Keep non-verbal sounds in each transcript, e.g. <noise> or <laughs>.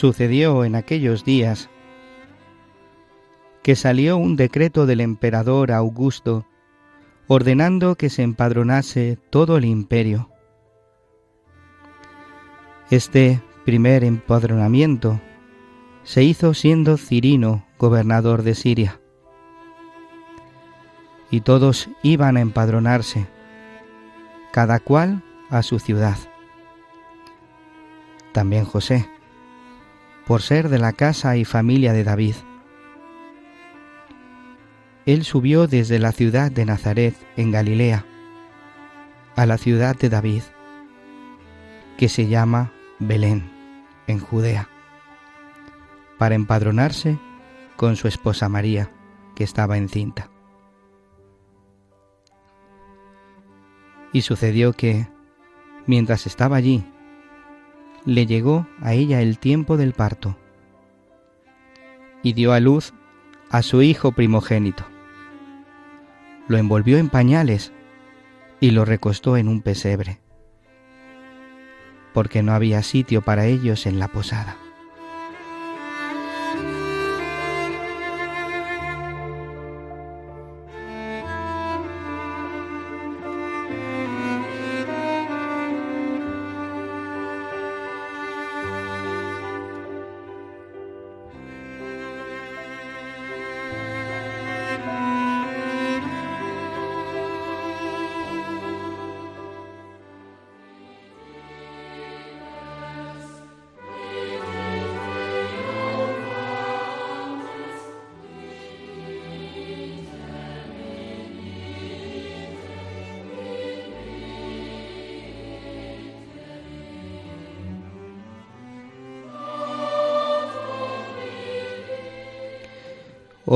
Sucedió en aquellos días que salió un decreto del emperador Augusto ordenando que se empadronase todo el imperio. Este primer empadronamiento se hizo siendo Cirino gobernador de Siria. Y todos iban a empadronarse, cada cual a su ciudad. También José, por ser de la casa y familia de David. Él subió desde la ciudad de Nazaret, en Galilea, a la ciudad de David, que se llama Belén, en Judea, para empadronarse con su esposa María, que estaba encinta. Y sucedió que, mientras estaba allí, le llegó a ella el tiempo del parto y dio a luz a su hijo primogénito. Lo envolvió en pañales y lo recostó en un pesebre, porque no había sitio para ellos en la posada.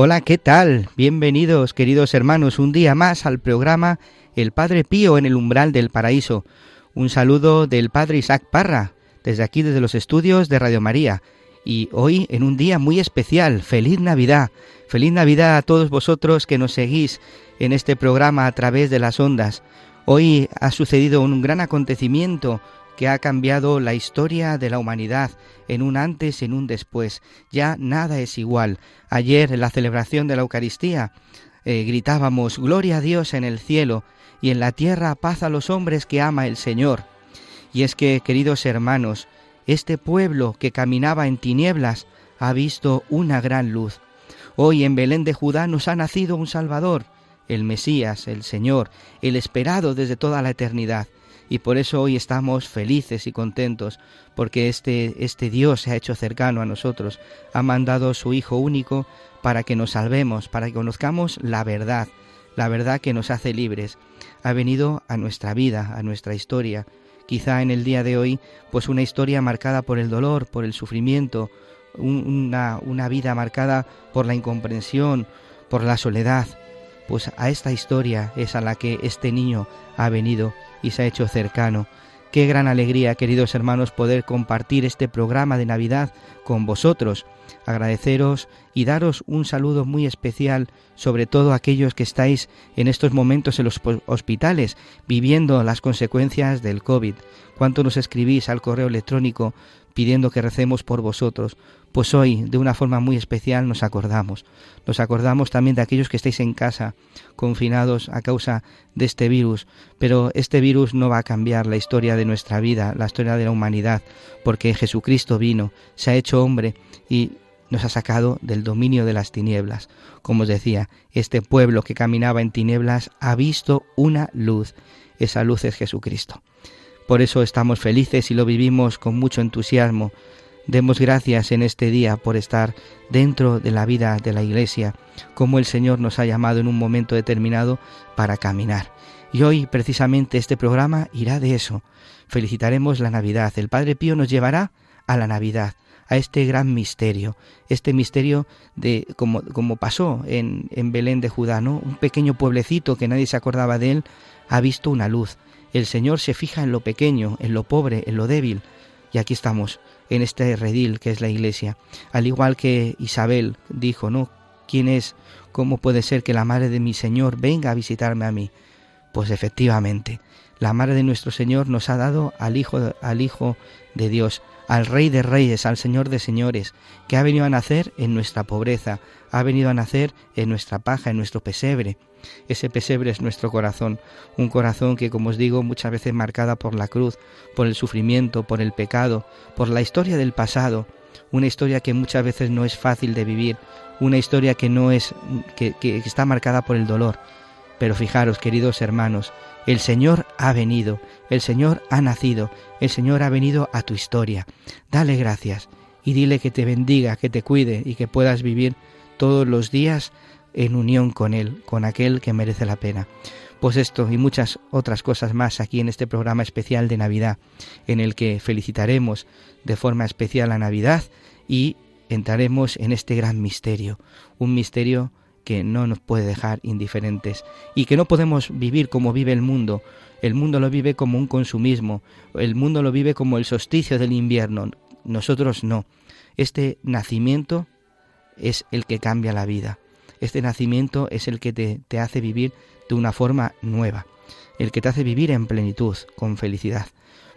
Hola, ¿qué tal? Bienvenidos, queridos hermanos, un día más al programa El Padre Pío en el umbral del paraíso. Un saludo del Padre Isaac Parra, desde aquí, desde los estudios de Radio María. Y hoy, en un día muy especial, feliz Navidad. Feliz Navidad a todos vosotros que nos seguís en este programa a través de las ondas. Hoy ha sucedido un gran acontecimiento que ha cambiado la historia de la humanidad en un antes, en un después. Ya nada es igual. Ayer en la celebración de la Eucaristía eh, gritábamos Gloria a Dios en el cielo y en la tierra paz a los hombres que ama el Señor. Y es que, queridos hermanos, este pueblo que caminaba en tinieblas ha visto una gran luz. Hoy en Belén de Judá nos ha nacido un Salvador, el Mesías, el Señor, el esperado desde toda la eternidad y por eso hoy estamos felices y contentos porque este, este Dios se ha hecho cercano a nosotros, ha mandado su Hijo único para que nos salvemos, para que conozcamos la verdad, la verdad que nos hace libres. Ha venido a nuestra vida, a nuestra historia, quizá en el día de hoy, pues una historia marcada por el dolor, por el sufrimiento, una, una vida marcada por la incomprensión, por la soledad. Pues a esta historia es a la que este niño ha venido y se ha hecho cercano. Qué gran alegría, queridos hermanos, poder compartir este programa de Navidad con vosotros. Agradeceros y daros un saludo muy especial, sobre todo aquellos que estáis en estos momentos en los hospitales viviendo las consecuencias del COVID. Cuánto nos escribís al correo electrónico pidiendo que recemos por vosotros. Pues hoy, de una forma muy especial, nos acordamos. Nos acordamos también de aquellos que estáis en casa, confinados a causa de este virus. Pero este virus no va a cambiar la historia de nuestra vida, la historia de la humanidad, porque Jesucristo vino, se ha hecho hombre y nos ha sacado del dominio de las tinieblas. Como os decía, este pueblo que caminaba en tinieblas ha visto una luz. Esa luz es Jesucristo. Por eso estamos felices y lo vivimos con mucho entusiasmo. Demos gracias en este día por estar dentro de la vida de la Iglesia, como el Señor nos ha llamado en un momento determinado para caminar. Y hoy precisamente este programa irá de eso. Felicitaremos la Navidad. El Padre Pío nos llevará a la Navidad, a este gran misterio, este misterio de como, pasó en, en Belén de Judá, ¿no? Un pequeño pueblecito que nadie se acordaba de él, ha visto una luz, el Señor se fija en lo pequeño, en lo pobre, en lo débil. Y aquí estamos, en este redil que es la iglesia. Al igual que Isabel dijo, ¿no? ¿Quién es? ¿Cómo puede ser que la madre de mi Señor venga a visitarme a mí? Pues efectivamente, la madre de nuestro Señor nos ha dado al Hijo, al Hijo de Dios, al Rey de Reyes, al Señor de Señores, que ha venido a nacer en nuestra pobreza, ha venido a nacer en nuestra paja, en nuestro pesebre. Ese pesebre es nuestro corazón, un corazón que, como os digo, muchas veces marcada por la cruz, por el sufrimiento, por el pecado, por la historia del pasado, una historia que muchas veces no es fácil de vivir, una historia que no es que, que está marcada por el dolor. Pero fijaros, queridos hermanos, el Señor ha venido, el Señor ha nacido, el Señor ha venido a tu historia. Dale gracias y dile que te bendiga, que te cuide y que puedas vivir todos los días en unión con Él, con aquel que merece la pena. Pues esto y muchas otras cosas más aquí en este programa especial de Navidad, en el que felicitaremos de forma especial a Navidad y entraremos en este gran misterio, un misterio que no nos puede dejar indiferentes y que no podemos vivir como vive el mundo. El mundo lo vive como un consumismo, el mundo lo vive como el solsticio del invierno. Nosotros no. Este nacimiento es el que cambia la vida. Este nacimiento es el que te, hace vivir de una forma nueva, el que te hace vivir en plenitud, con felicidad.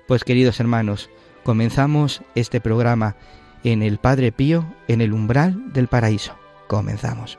Pues queridos hermanos, comenzamos este programa en el Padre Pío, en el umbral del paraíso. Comenzamos.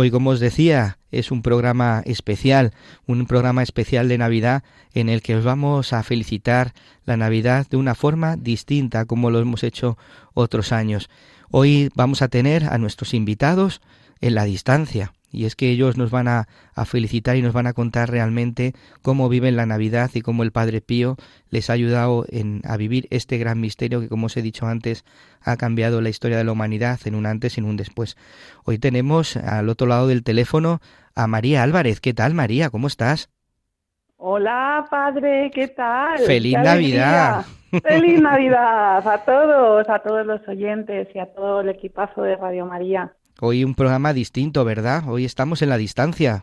Hoy, como os decía, es un programa especial, un programa especial de Navidad en el que os vamos a felicitar la Navidad de una forma distinta como lo hemos hecho otros años. Hoy vamos a tener a nuestros invitados en la distancia. Y es que ellos nos van a, felicitar y nos van a contar realmente cómo viven la Navidad y cómo el Padre Pío les ha ayudado en, a vivir este gran misterio que, como os he dicho antes, ha cambiado la historia de la humanidad en un antes y en un después. Hoy tenemos al otro lado del teléfono a María Álvarez. ¿Qué tal, María? ¿Cómo estás? Hola, padre, ¿qué tal? ¡Feliz Navidad! ¡Feliz Navidad a todos, a todos los oyentes y a todo el equipazo de Radio María! Hoy un programa distinto, ¿verdad? Hoy estamos en la distancia.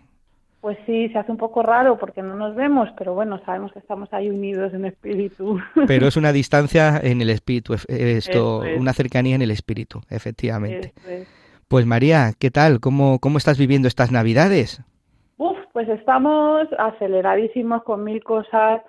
Pues sí, se hace un poco raro porque no nos vemos, pero bueno, sabemos que estamos ahí unidos en espíritu. <laughs> Pero es una distancia en el espíritu, esto, una cercanía en el espíritu, efectivamente. Pues María, ¿qué tal? ¿Cómo, ¿Cómo estás viviendo estas Navidades? Uf, pues estamos aceleradísimos con mil cosas.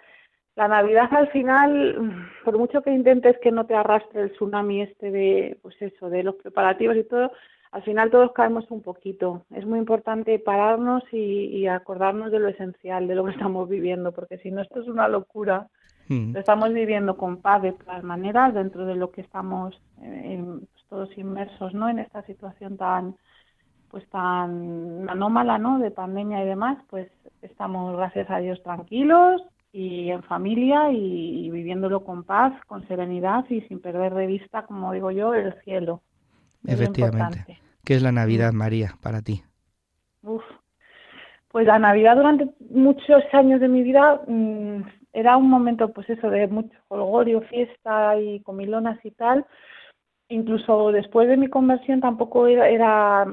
La Navidad al final, por mucho que intentes que no te arrastre el tsunami este de, pues eso, de los preparativos y todo, al final todos caemos un poquito. Es muy importante pararnos y, acordarnos de lo esencial, de lo que <laughs> estamos viviendo, porque si no esto es una locura. Mm. Lo estamos viviendo con paz de todas maneras dentro de lo que estamos eh, pues, todos inmersos, ¿no? En esta situación tan pues tan anómala, ¿no? De pandemia y demás, pues estamos gracias a Dios tranquilos y en familia y viviéndolo con paz, con serenidad y sin perder de vista, como digo yo, el cielo. Efectivamente. ¿Qué es la Navidad, mm. María, para ti? Uf, Pues la Navidad durante muchos años de mi vida mm, era un momento, pues eso, de mucho holgorio, fiesta y comilonas y tal. Incluso después de mi conversión tampoco era, era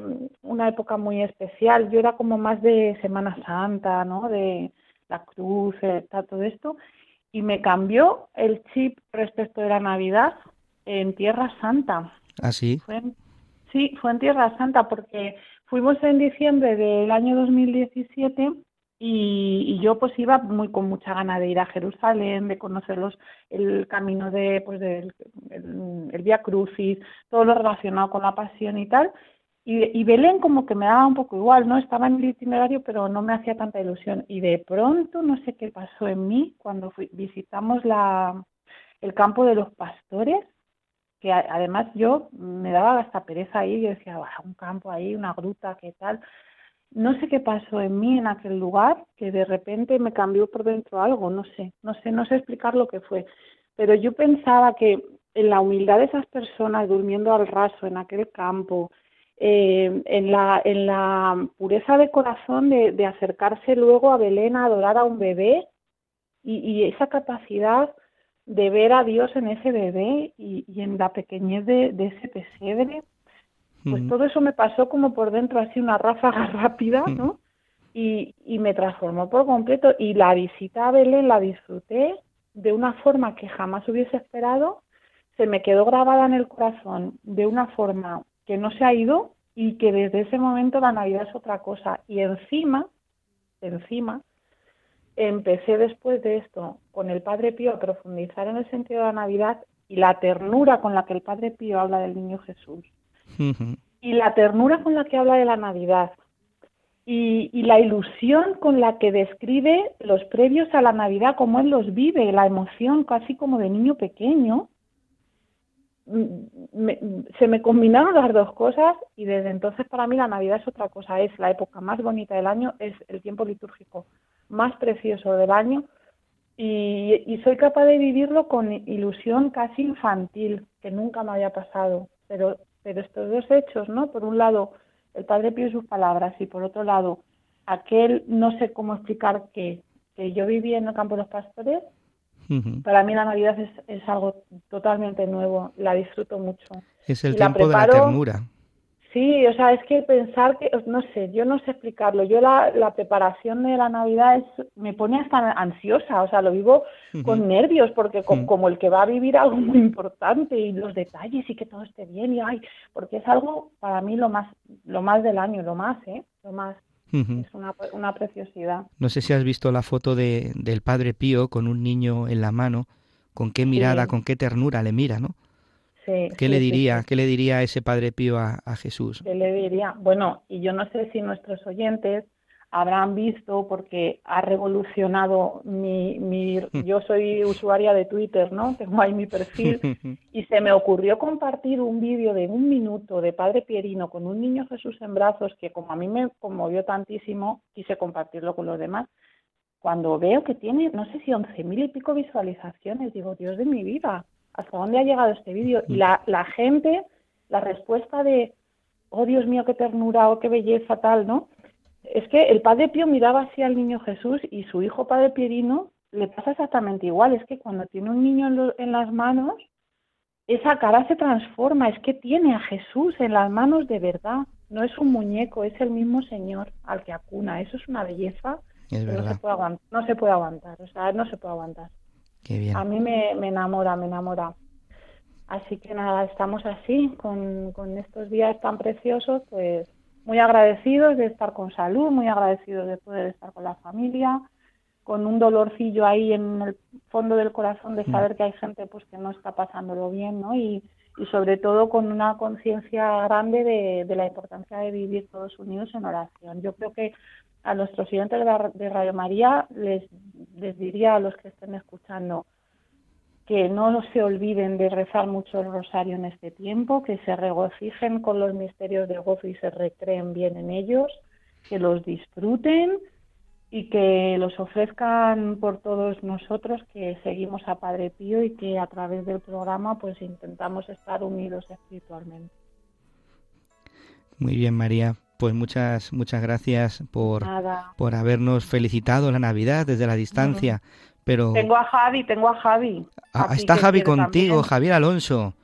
una época muy especial. Yo era como más de Semana Santa, ¿no? De la cruz, eh, todo esto. Y me cambió el chip respecto de la Navidad en Tierra Santa. ¿Ah, sí? fue en Tierra Santa porque fuimos en diciembre del año 2017 y, yo pues iba muy con mucha gana de ir a Jerusalén, de conocer el camino de pues del el, Via Crucis, todo lo relacionado con la pasión y tal. Y, y, Belén como que me daba un poco igual, ¿no? Estaba en el itinerario, pero no me hacía tanta ilusión. Y de pronto, no sé qué pasó en mí, cuando visitamos la, el campo de los pastores, que además yo me daba hasta pereza ahí, yo decía, un campo ahí, una gruta, ¿qué tal? no sé qué pasó en mí en aquel lugar, que de repente me cambió por dentro algo, no sé, no sé, no sé explicar lo que fue, pero yo pensaba que en la humildad de esas personas durmiendo al raso en aquel campo, eh, en, la, en la pureza de corazón de, acercarse luego a Belén a adorar a un bebé y, esa capacidad de ver a Dios en ese bebé y, y en la pequeñez de, de ese pesebre, pues todo eso me pasó como por dentro, así una ráfaga <laughs> rápida, ¿no? Y, y me transformó por completo. Y la visita a Belén la disfruté de una forma que jamás hubiese esperado. Se me quedó grabada en el corazón de una forma que no se ha ido y que desde ese momento la Navidad es otra cosa. Y encima, encima, empecé después de esto con el Padre Pío a profundizar en el sentido de la Navidad y la ternura con la que el Padre Pío habla del Niño Jesús. Y la ternura con la que habla de la Navidad y, la ilusión con la que describe los previos a la Navidad, cómo él los vive, la emoción casi como de niño pequeño, mm, se me combinaron las dos cosas y desde entonces para mí la Navidad es otra cosa, es la época más bonita del año, es el tiempo litúrgico más precioso del año y, y soy capaz de vivirlo con ilusión casi infantil, que nunca me había pasado, pero pero estos dos hechos, ¿no? Por un lado, el Padre Pío y sus palabras, y por otro lado, aquel, no sé cómo explicar que, que yo viví en el campo de los pastores, para mí la Navidad es, es, algo totalmente nuevo, la disfruto mucho. Es el tiempo de la ternura. Sí, o sea, es que pensar que, no sé, yo no sé explicarlo. Yo la, la preparación de la Navidad es, me pone hasta ansiosa, o sea, lo vivo con nervios, porque como el que va a vivir algo muy importante y los detalles y que todo esté bien y ay, porque es algo para mí lo más, lo más del año, lo más, ¿eh? Lo más. Es una, una, preciosidad. No sé si has visto la foto de, del Padre Pío con un niño en la mano, con qué mirada, con qué ternura le mira, ¿no? ¿Qué le diría, qué le diría ese Padre Pío a, Jesús? ¿Qué le diría? Bueno, y yo no sé si nuestros oyentes habrán visto porque ha revolucionado mi, mi <laughs> yo soy usuaria de Twitter, ¿no? <laughs> Tengo ahí mi perfil <laughs> y se me ocurrió compartir un vídeo de un minuto de Padre Pierino con un niño Jesús en brazos que como a mí me conmovió tantísimo, quise compartirlo con los demás. Cuando veo que tiene, no sé si once mil y pico visualizaciones, digo, Dios de mi vida, hasta dónde ha llegado este vídeo. Y la, la gente, la respuesta de, oh Dios mío, qué ternura, oh qué belleza, tal, ¿no? Es que el Padre Pío miraba así al niño Jesús y su hijo Padre Pierino le pasa exactamente igual. Es que cuando tiene un niño en, en las manos, esa cara se transforma. Es que tiene a Jesús en las manos de verdad. No es un muñeco, es el mismo Señor al que acuna. Eso es una belleza es no se, puede aguantar, no se puede aguantar. O sea, no se puede aguantar. A mí me, enamora, me enamora. Así que nada, estamos así, con, con estos días tan preciosos, pues muy agradecidos de estar con salud, muy agradecidos de poder estar con la familia, con un dolorcillo ahí en el fondo del corazón de saber que hay gente pues que no está pasándolo bien, ¿no? Y, y sobre todo con una conciencia grande de, la importancia de vivir todos unidos en oración. Yo creo que a nuestros oyentes de Radio María les, les diría a los que estén escuchando que no se olviden de rezar mucho el rosario en este tiempo, que se regocijen con los misterios de gozo y se recreen bien en ellos, que los disfruten y que los ofrezcan por todos nosotros que seguimos a Padre Pío y que a través del programa pues intentamos estar unidos espiritualmente. Muy bien, María Pues muchas, muchas gracias por, por habernos felicitado la Navidad desde la distancia. Pero... Tengo a Javi, tengo a Javi. Ah, está Javi contigo, Javier Alonso.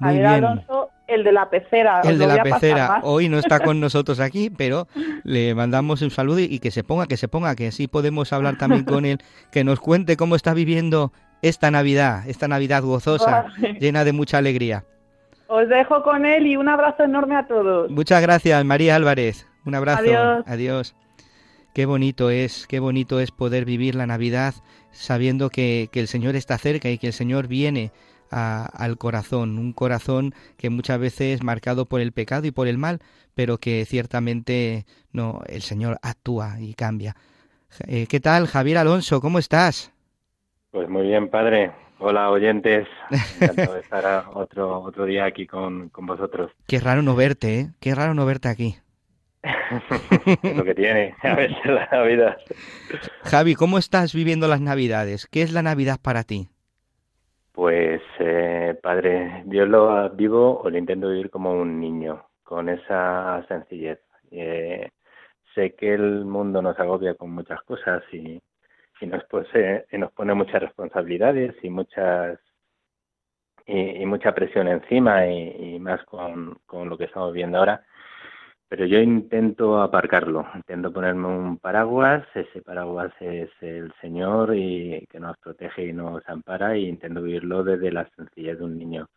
Muy Javier bien. Alonso, el de la pecera. El de la pecera. Hoy no está con <laughs> nosotros aquí, pero le mandamos un saludo y que se ponga, que se ponga, que así podemos hablar también con él, que nos cuente cómo está viviendo esta Navidad, esta Navidad gozosa, llena de mucha alegría. Os dejo con él y un abrazo enorme a todos. Muchas gracias, María Álvarez. Un abrazo. Adiós. Adiós. Qué bonito es, qué bonito es poder vivir la Navidad sabiendo que, el Señor está cerca y que el Señor viene al corazón, un corazón que muchas veces es marcado por el pecado y por el mal, pero que ciertamente no, el Señor actúa y cambia. Eh, ¿Qué tal, Javier Alonso? ¿Cómo estás? Pues muy bien, padre. Hola, oyentes. Encantado de <laughs> estar otro, otro día aquí con, vosotros. Qué raro no verte, ¿eh? Qué raro no verte aquí. <laughs> es lo que tiene a veces la vida. Javi, ¿cómo estás viviendo las Navidades? ¿Qué es la Navidad para ti? Pues, padre, yo lo vivo o lo intento vivir como un niño, con esa sencillez. Eh, sé que el mundo nos agobia con muchas cosas y, y nos, eh, nos pone muchas responsabilidades y muchas y, mucha presión encima y, más con, con, lo que estamos viendo ahora. Pero yo intento aparcarlo, intento ponerme un paraguas, ese paraguas es el Señor y que nos protege y nos ampara y intento vivirlo desde la sencillez de un niño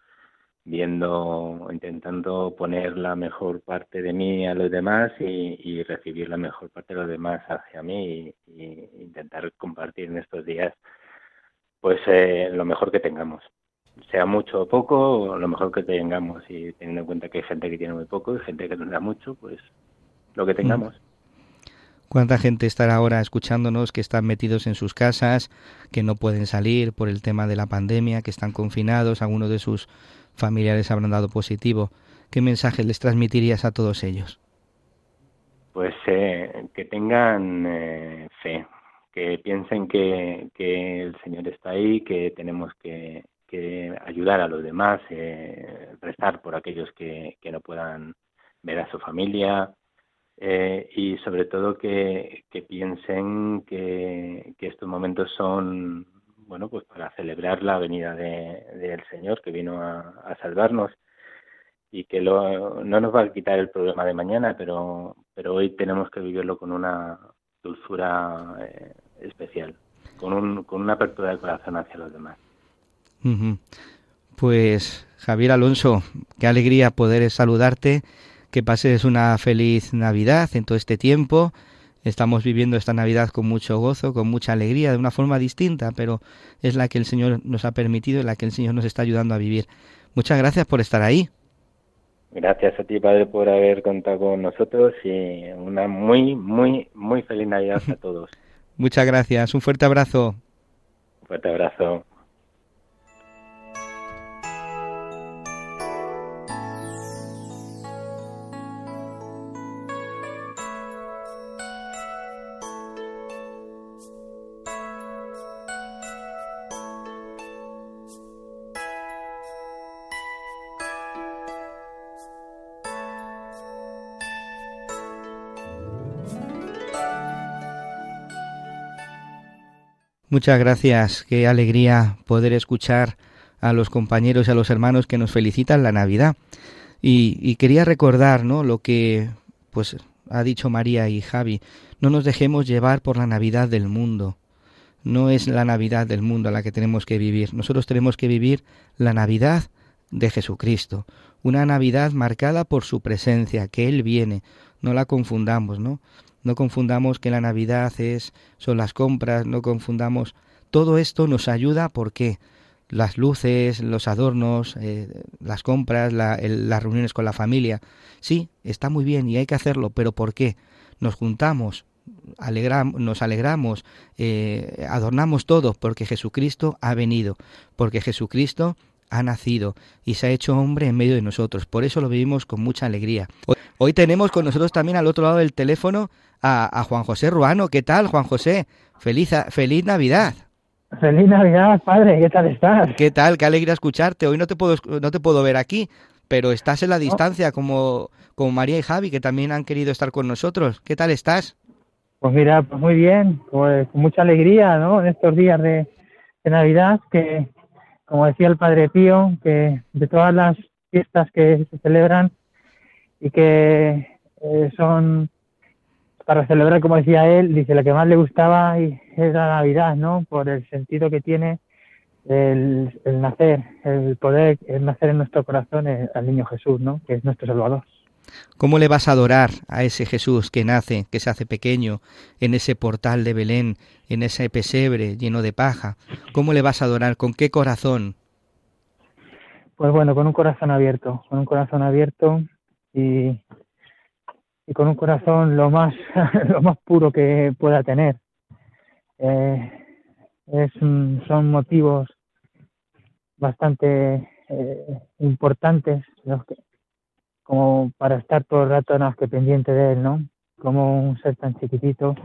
viendo, intentando poner la mejor parte de mí a los demás y, recibir la mejor parte de los demás hacia mí y, intentar compartir en estos días pues eh, lo mejor que tengamos sea mucho o poco lo mejor que tengamos y teniendo en cuenta que hay gente que tiene muy poco y gente que tendrá mucho pues lo que tengamos mm. ¿Cuánta gente estará ahora escuchándonos que están metidos en sus casas, que no pueden salir por el tema de la pandemia, que están confinados, algunos de sus familiares habrán dado positivo. ¿Qué mensaje les transmitirías a todos ellos? Pues eh, que tengan eh, fe, que piensen que, el Señor está ahí, que tenemos que, ayudar a los demás, eh, rezar por aquellos que, no puedan ver a su familia y sobre todo que, piensen que estos momentos son bueno, pues para celebrar la venida del Señor que vino a, salvarnos y que no nos va a quitar el problema de mañana, pero, pero hoy tenemos que vivirlo con una dulzura eh, especial, con, un, con una apertura de corazón hacia los demás. Pues Javier Alonso, qué alegría poder saludarte, que pases una feliz Navidad en todo este tiempo Estamos viviendo esta Navidad con mucho gozo, con mucha alegría, de una forma distinta, pero es la que el Señor nos ha permitido y la que el Señor nos está ayudando a vivir. Muchas gracias por estar ahí. Gracias a ti, Padre, por haber contado con nosotros y una muy, muy, muy feliz Navidad a todos. <laughs> Muchas gracias. Un fuerte abrazo. Un fuerte abrazo. Muchas gracias, qué alegría poder escuchar a los compañeros y a los hermanos que nos felicitan la Navidad. Y, quería recordar, ¿no? Lo que, pues, ha dicho María y Javi. No nos dejemos llevar por la Navidad del mundo. No es la Navidad del mundo a la que tenemos que vivir. Nosotros tenemos que vivir la Navidad de Jesucristo. Una Navidad marcada por su presencia, que Él viene. No la confundamos, ¿no? No confundamos que la Navidad es son las compras, no confundamos. Todo esto nos ayuda porque las luces, los adornos, eh, las compras, las reuniones con la familia. Sí, está muy bien y hay que hacerlo, pero ¿por qué? Nos juntamos, nos alegramos, eh, adornamos todo porque Jesucristo ha venido, porque Jesucristo ha nacido y se ha hecho hombre en medio de nosotros. Por eso lo vivimos con mucha alegría. Hoy, tenemos con nosotros también al otro lado del teléfono a, Juan José Ruano. ¿Qué tal, Juan José? Feliz, feliz Navidad. Feliz Navidad, padre. ¿Qué tal estás? ¿Qué tal? Qué alegría escucharte. Hoy no te puedo, no te puedo ver aquí, pero estás en la distancia como, como María y Javi, que también han querido estar con nosotros. ¿Qué tal estás? Pues mira, pues muy bien, pues con mucha alegría, ¿no? En estos días de, Navidad, que como decía el Padre Pío, que de todas las fiestas que se celebran y que eh, son para celebrar, como decía él, dice, la que más le gustaba es la Navidad, ¿no? Por el sentido que tiene el, el nacer, el poder, el nacer en nuestro corazón al niño Jesús, ¿no? Que es nuestro Salvador. ¿Cómo le vas a adorar a ese Jesús que nace, que se hace pequeño, en ese portal de Belén, en ese pesebre lleno de paja? ¿Cómo le vas a adorar? ¿Con qué corazón? Pues bueno, con un corazón abierto, con un corazón abierto y, y con un corazón lo más, <laughs> lo más puro que pueda tener. Eh, es, son motivos bastante eh, importantes que, como para estar todo el rato más que pendiente de él, ¿no? Como un ser tan chiquitito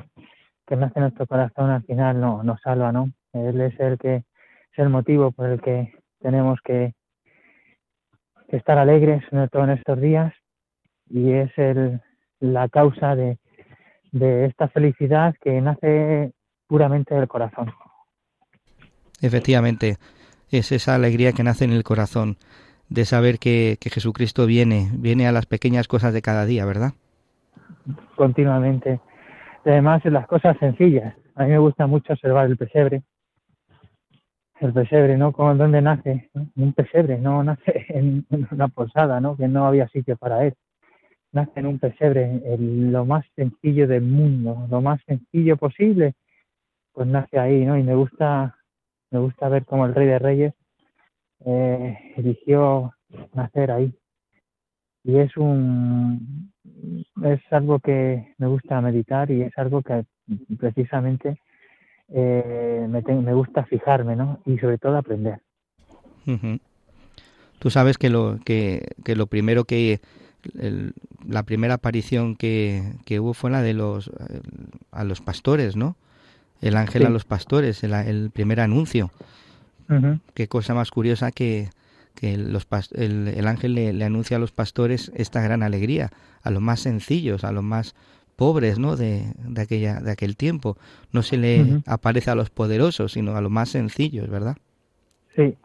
que nace en nuestro corazón al final no, nos salva, ¿no? Él es el que es el motivo por el que tenemos que, estar alegres, sobre todo en estos días, y es el, la causa de, de esta felicidad que nace puramente del corazón. Efectivamente, es esa alegría que nace en el corazón de saber que, Jesucristo viene, viene a las pequeñas cosas de cada día, ¿verdad? Continuamente. además, en las cosas sencillas. A mí me gusta mucho observar el pesebre. El pesebre, ¿no? Como dónde nace. Un pesebre, no nace <laughs> en una posada, ¿no? Que no había sitio para él. Nace en un pesebre, lo más sencillo del mundo, lo más sencillo posible, pues nace ahí, ¿no? Y me gusta, me gusta ver cómo el Rey de Reyes eh, eligió nacer ahí. Y es un es algo que me gusta meditar y es algo que precisamente eh, me, me gusta fijarme, ¿no? Y sobre todo aprender. Tú sabes que lo que, que lo primero que la primera aparición que, que, hubo fue la de los a los pastores, ¿no? El ángel a los pastores, el primer anuncio. Qué cosa más curiosa que, que los, el, el, ángel le, anuncia a los pastores esta gran alegría, a los más sencillos, a los más pobres ¿no? de, de, aquella, de aquel tiempo. No se le aparece a los poderosos, sino a los más sencillos, ¿verdad? Sí.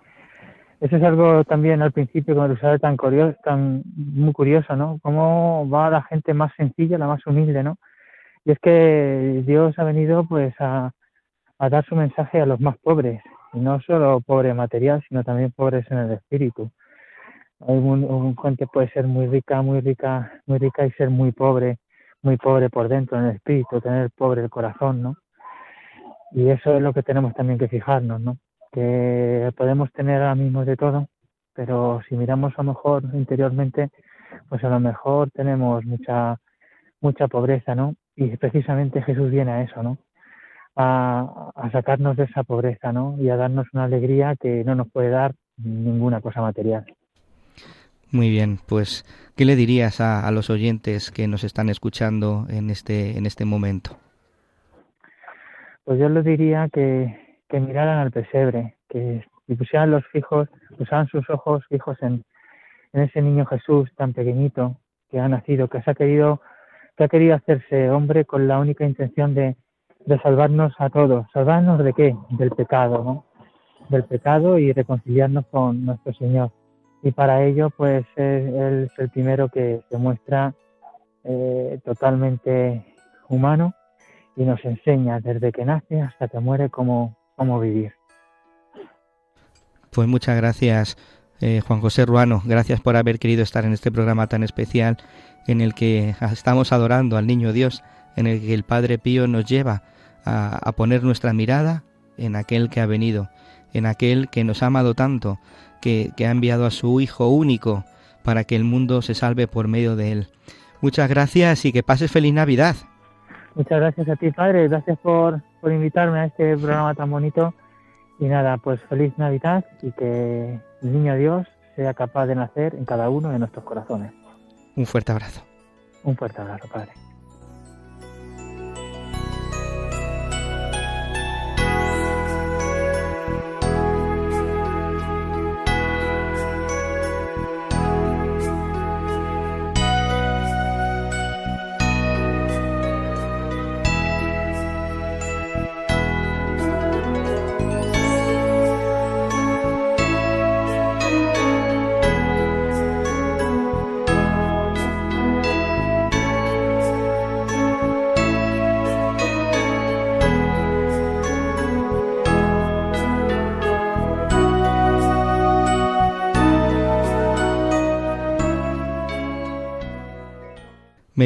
Eso es algo también al principio que me tan curioso, tan muy curioso, ¿no? Cómo va la gente más sencilla, la más humilde, ¿no? Y es que Dios ha venido pues a, a dar su mensaje a los más pobres, y no solo pobre material, sino también pobres en el espíritu. Hay un, gente puede ser muy rica, muy rica, muy rica y ser muy pobre, muy pobre por dentro en el espíritu, tener pobre el corazón, ¿no? Y eso es lo que tenemos también que fijarnos, ¿no? Que podemos tener ahora mismo de todo, pero si miramos a lo mejor interiormente, pues a lo mejor tenemos mucha mucha pobreza, ¿no? Y precisamente Jesús viene a eso, ¿no? a, sacarnos de esa pobreza, ¿no? Y a darnos una alegría que no nos puede dar ninguna cosa material. Muy bien, pues ¿qué le dirías a, los oyentes que nos están escuchando en este en este momento? Pues yo les diría que, que miraran al pesebre, que pusieran los fijos, pusieran sus ojos fijos en, ese niño Jesús tan pequeñito que ha nacido, que se ha querido que ha querido hacerse hombre con la única intención de, salvarnos a todos. ¿Salvarnos de qué? Del pecado, ¿no? Del pecado y reconciliarnos con nuestro Señor. Y para ello, pues, Él es el primero que se muestra eh, totalmente humano y nos enseña desde que nace hasta que muere cómo, cómo vivir. Pues muchas gracias, eh, Juan José Ruano. Gracias por haber querido estar en este programa tan especial en el que estamos adorando al Niño Dios, en el que el Padre Pío nos lleva a, poner nuestra mirada en aquel que ha venido, en aquel que nos ha amado tanto, que, ha enviado a su Hijo único para que el mundo se salve por medio de él. Muchas gracias y que pases feliz Navidad. Muchas gracias a ti, Padre. Gracias por, por invitarme a este programa tan bonito. Y nada, pues feliz Navidad y que el niño Dios sea capaz de nacer en cada uno de nuestros corazones. Un fuerte abrazo. Un fuerte abrazo, Padre.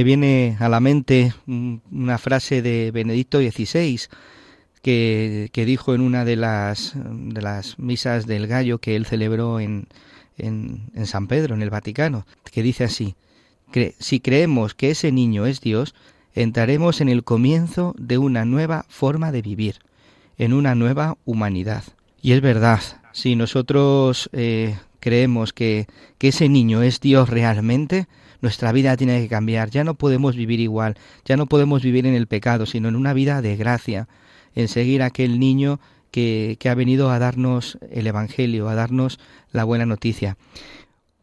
Viene a la mente una frase de Benedicto XVI que, que dijo en una de las, de las misas del gallo que él celebró en, en, San Pedro, en el Vaticano, que dice así, si creemos que ese niño es Dios, entraremos en el comienzo de una nueva forma de vivir, en una nueva humanidad. Y es verdad, si nosotros eh, creemos que, que ese niño es Dios realmente, nuestra vida tiene que cambiar. Ya no podemos vivir igual, ya no podemos vivir en el pecado, sino en una vida de gracia, en seguir a aquel niño que, que ha venido a darnos el Evangelio, a darnos la buena noticia.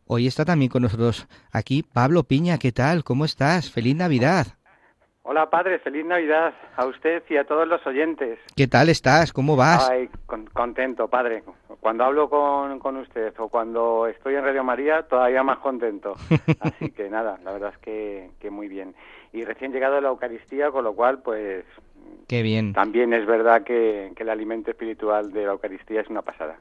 Hoy está también con nosotros aquí Pablo Piña. ¿Qué tal? ¿Cómo estás? Feliz Navidad. Hola padre, feliz Navidad a usted y a todos los oyentes. ¿Qué tal estás? ¿Cómo vas? Ay, contento, padre. Cuando hablo con, con, usted o cuando estoy en Radio María, todavía más contento. <laughs> Así que nada, la verdad es que, que muy bien. Y recién llegado a la Eucaristía, con lo cual, pues... Qué bien. También es verdad que, que el alimento espiritual de la Eucaristía es una pasada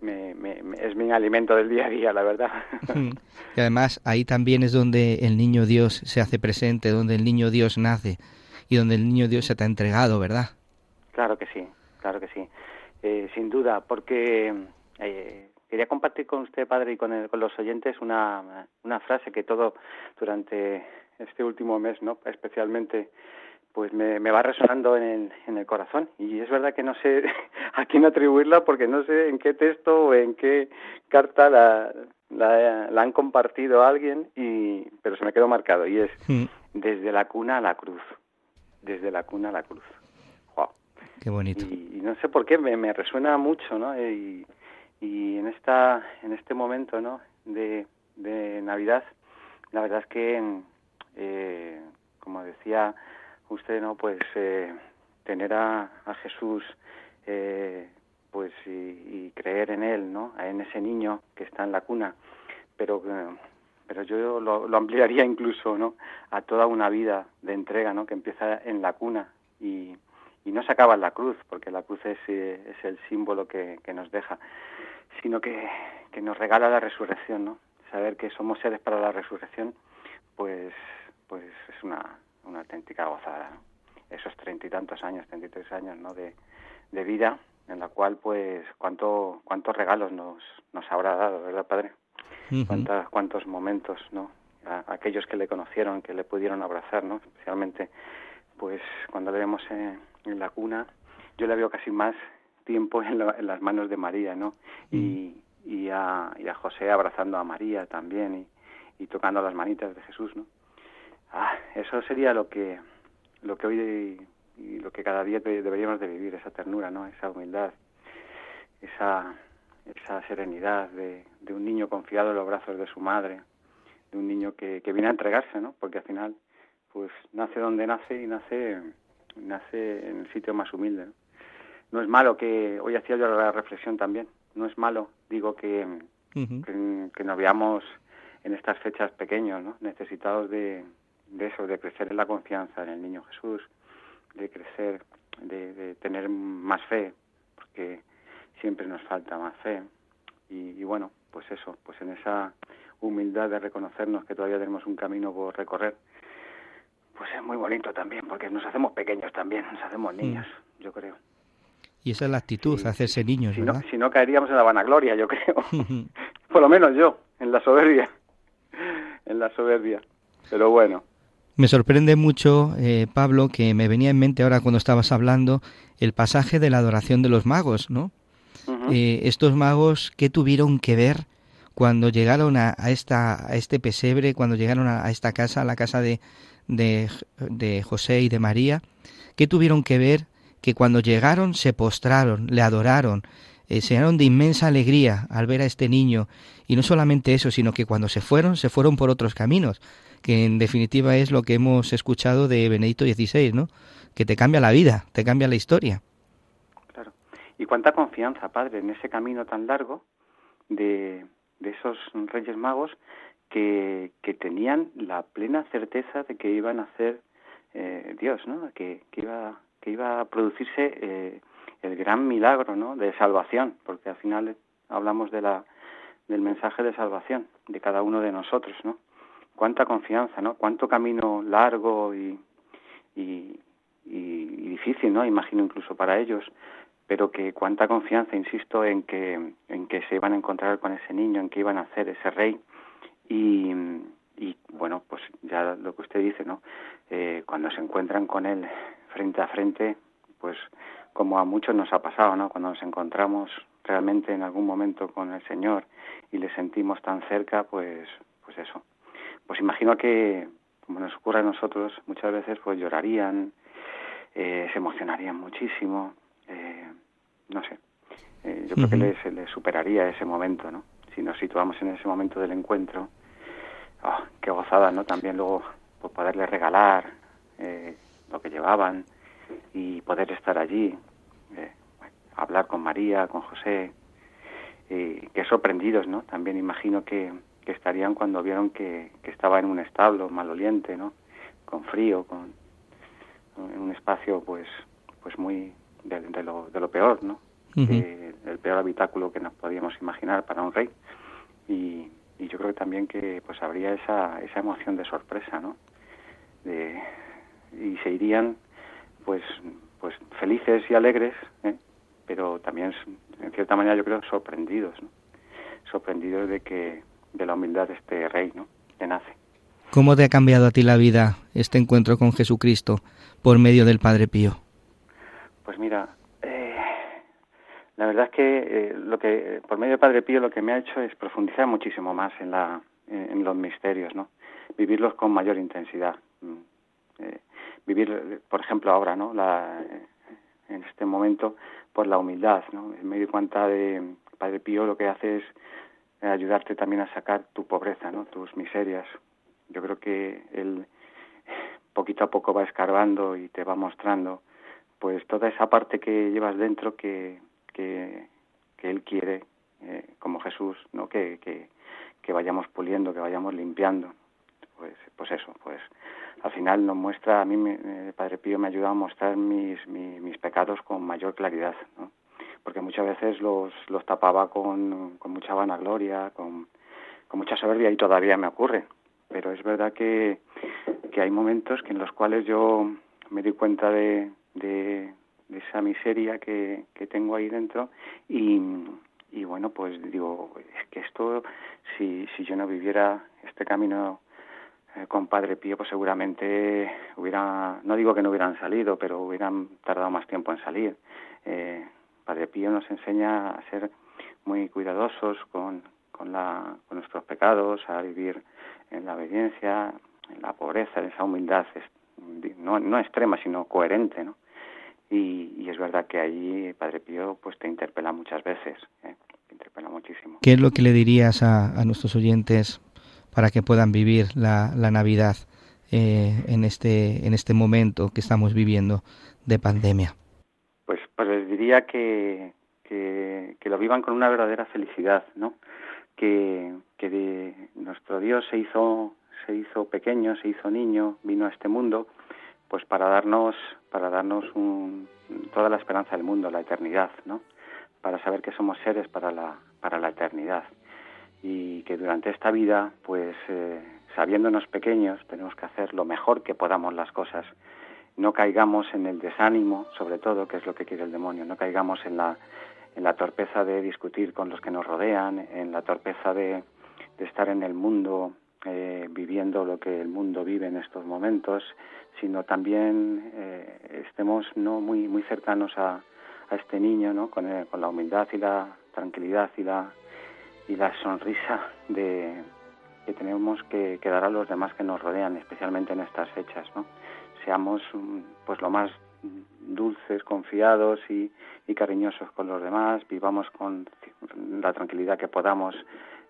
me, es mi alimento del día a día, la verdad. <laughs> Y además ahí también es donde el niño Dios se hace presente, donde el niño Dios nace y donde el niño Dios se te ha entregado, ¿verdad? Claro que sí, claro que sí, eh, sin duda, porque eh, quería compartir con usted, padre, y con, con los oyentes una, una frase que todo durante este último mes, ¿no? Especialmente pues me, me, va resonando en el, en el corazón. Y es verdad que no sé <laughs> a quién atribuirla porque no sé en qué texto o en qué carta la, la, han compartido a alguien, y, pero se me quedó marcado. Y es mm. desde la cuna a la cruz. Desde la cuna a la cruz. Wow. Qué bonito. Y, no sé por qué me, me resuena mucho, ¿no? Y, y en, esta, en este momento, ¿no? De, de Navidad, la verdad es que, eh, como decía usted, ¿no? Pues eh, tener a, a Jesús, eh, pues y, y, creer en él, ¿no? En ese niño que está en la cuna, pero eh, pero yo lo, lo, ampliaría incluso, ¿no? A toda una vida de entrega, ¿no? Que empieza en la cuna y, y no se acaba en la cruz, porque la cruz es, eh, es el símbolo que, que nos deja, sino que, que nos regala la resurrección, ¿no? Saber que somos seres para la resurrección, pues pues es una una auténtica gozada. Esos treinta y tantos años, treinta y tres años ¿no? de, de vida, en la cual, pues, cuánto, cuántos regalos nos, nos habrá dado, ¿verdad, Padre? Cuántas, cuántos momentos, ¿no? aquellos que le conocieron, que le pudieron abrazar, ¿no? Especialmente, pues, cuando le vemos en, la cuna, yo le veo casi más tiempo en, en las manos de María, ¿no? Y, y, a, y a José abrazando a María también y, y tocando las manitas de Jesús, ¿no? Ah, eso sería lo que lo que hoy y lo que cada día deberíamos de vivir esa ternura no esa humildad esa esa serenidad de, de, un niño confiado en los brazos de su madre de un niño que, que viene a entregarse no porque al final pues nace donde nace y nace nace en el sitio más humilde no, no es malo que hoy hacía yo la reflexión también no es malo digo que, que, que nos veamos en estas fechas pequeños no necesitados de de eso, de crecer en la confianza en el niño Jesús, de crecer, de, de tener más fe, porque siempre nos falta más fe. Y, y, bueno, pues eso, pues en esa humildad de reconocernos que todavía tenemos un camino por recorrer, pues es muy bonito también, porque nos hacemos pequeños también, nos hacemos niños, mm. yo creo. Y esa es la actitud, sí. hacerse niños, si ¿verdad? No, si no caeríamos en la vanagloria, yo creo. <laughs> por lo menos yo, en la soberbia. en la soberbia. Pero bueno, me sorprende mucho, eh, Pablo, que me venía en mente ahora cuando estabas hablando el pasaje de la adoración de los magos, ¿no? Uh -huh. eh, estos magos, ¿qué tuvieron que ver cuando llegaron a, a, esta, a este pesebre, cuando llegaron a, a esta casa, a la casa de, de, de José y de María? ¿Qué tuvieron que ver que cuando llegaron se postraron, le adoraron, eh, se llenaron de inmensa alegría al ver a este niño? Y no solamente eso, sino que cuando se fueron, se fueron por otros caminos que en definitiva es lo que hemos escuchado de Benedicto XVI, ¿no? Que te cambia la vida, te cambia la historia. Claro. Y cuánta confianza, padre, en ese camino tan largo de, de esos Reyes Magos que, que tenían la plena certeza de que iban a hacer eh, Dios, ¿no? Que, que iba que iba a producirse eh, el gran milagro, ¿no? De salvación, porque al final hablamos de la del mensaje de salvación de cada uno de nosotros, ¿no? Cuánta confianza, ¿no? Cuánto camino largo y, y, y, difícil, ¿no? Imagino incluso para ellos, pero que cuánta confianza, insisto, en que, en que se iban a encontrar con ese niño, en que iban a hacer ese rey. Y, y bueno, pues ya lo que usted dice, ¿no? Eh, cuando se encuentran con él frente a frente, pues como a muchos nos ha pasado, ¿no? Cuando nos encontramos realmente en algún momento con el Señor y le sentimos tan cerca, pues, pues eso. Pues imagino que, como nos ocurre a nosotros, muchas veces pues llorarían, eh, se emocionarían muchísimo, eh, no sé. Eh, yo creo que les, les superaría ese momento, ¿no? Si nos situamos en ese momento del encuentro, oh, qué gozada, ¿no? También luego pues, poderles regalar eh, lo que llevaban y poder estar allí, eh, hablar con María, con José, que sorprendidos, ¿no? También imagino que, que estarían cuando vieron que, que, estaba en un establo maloliente, ¿no? Con frío, con en un espacio, pues, pues muy de, de, lo, de lo peor, ¿no? eh, el peor habitáculo que nos podíamos imaginar para un rey. Y, y yo creo que también que pues habría esa, esa emoción de sorpresa, ¿no? De, y se irían pues pues felices y alegres, ¿eh? pero también en cierta manera yo creo sorprendidos, ¿no? sorprendidos de que de la humildad de este rey, ¿no? que nace. ¿Cómo te ha cambiado a ti la vida este encuentro con Jesucristo por medio del Padre Pío? Pues mira, eh, la verdad es que eh, lo que por medio del Padre Pío lo que me ha hecho es profundizar muchísimo más en la en, en los misterios, ¿no? Vivirlos con mayor intensidad. Eh, vivir, por ejemplo, ahora, ¿no? La, en este momento, por la humildad, ¿no? Me doy cuenta de Padre Pío lo que hace es ayudarte también a sacar tu pobreza, ¿no? Tus miserias. Yo creo que él poquito a poco va escarbando y te va mostrando, pues toda esa parte que llevas dentro que que, que él quiere, eh, como Jesús, ¿no? Que, que, que vayamos puliendo, que vayamos limpiando. Pues, pues eso, pues al final nos muestra, a mí me, eh, Padre Pío me ayuda a mostrar mis, mis, mis pecados con mayor claridad, ¿no? Porque muchas veces los, los tapaba con, con mucha vanagloria, con, con mucha soberbia y todavía me ocurre. Pero es verdad que, que hay momentos que en los cuales yo me di cuenta de, de, de esa miseria que, que tengo ahí dentro y, y bueno, pues digo, es que esto, si, si yo no viviera este camino eh, con Padre Pío, pues seguramente hubiera, no digo que no hubieran salido, pero hubieran tardado más tiempo en salir. Eh, Padre Pío nos enseña a ser muy cuidadosos con, con, la, con nuestros pecados, a vivir en la obediencia, en la pobreza, en esa humildad, no, no extrema, sino coherente, ¿no? Y, es verdad que allí Padre Pío pues te interpela muchas veces, ¿eh? te interpela muchísimo. ¿Qué es lo que le dirías a, a nuestros oyentes para que puedan vivir la, la Navidad eh, en, este, en este momento que estamos viviendo de pandemia? Que, que lo vivan con una verdadera felicidad, ¿no? Que, que de, nuestro Dios se hizo, se hizo pequeño, se hizo niño, vino a este mundo pues para darnos para darnos un, toda la esperanza del mundo, la eternidad, ¿no? Para saber que somos seres para la para la eternidad y que durante esta vida, pues eh, sabiéndonos pequeños, tenemos que hacer lo mejor que podamos las cosas. No caigamos en el desánimo, sobre todo, que es lo que quiere el demonio. No caigamos en la en la torpeza de discutir con los que nos rodean, en la torpeza de, estar en el mundo eh, viviendo lo que el mundo vive en estos momentos, sino también eh, estemos no muy muy cercanos a, este niño, ¿no? Con, el, con la humildad y la tranquilidad y la y la sonrisa de que tenemos que, que dar a los demás que nos rodean, especialmente en estas fechas, ¿no? Seamos pues lo más dulces, confiados y, y cariñosos con los demás, vivamos con la tranquilidad que podamos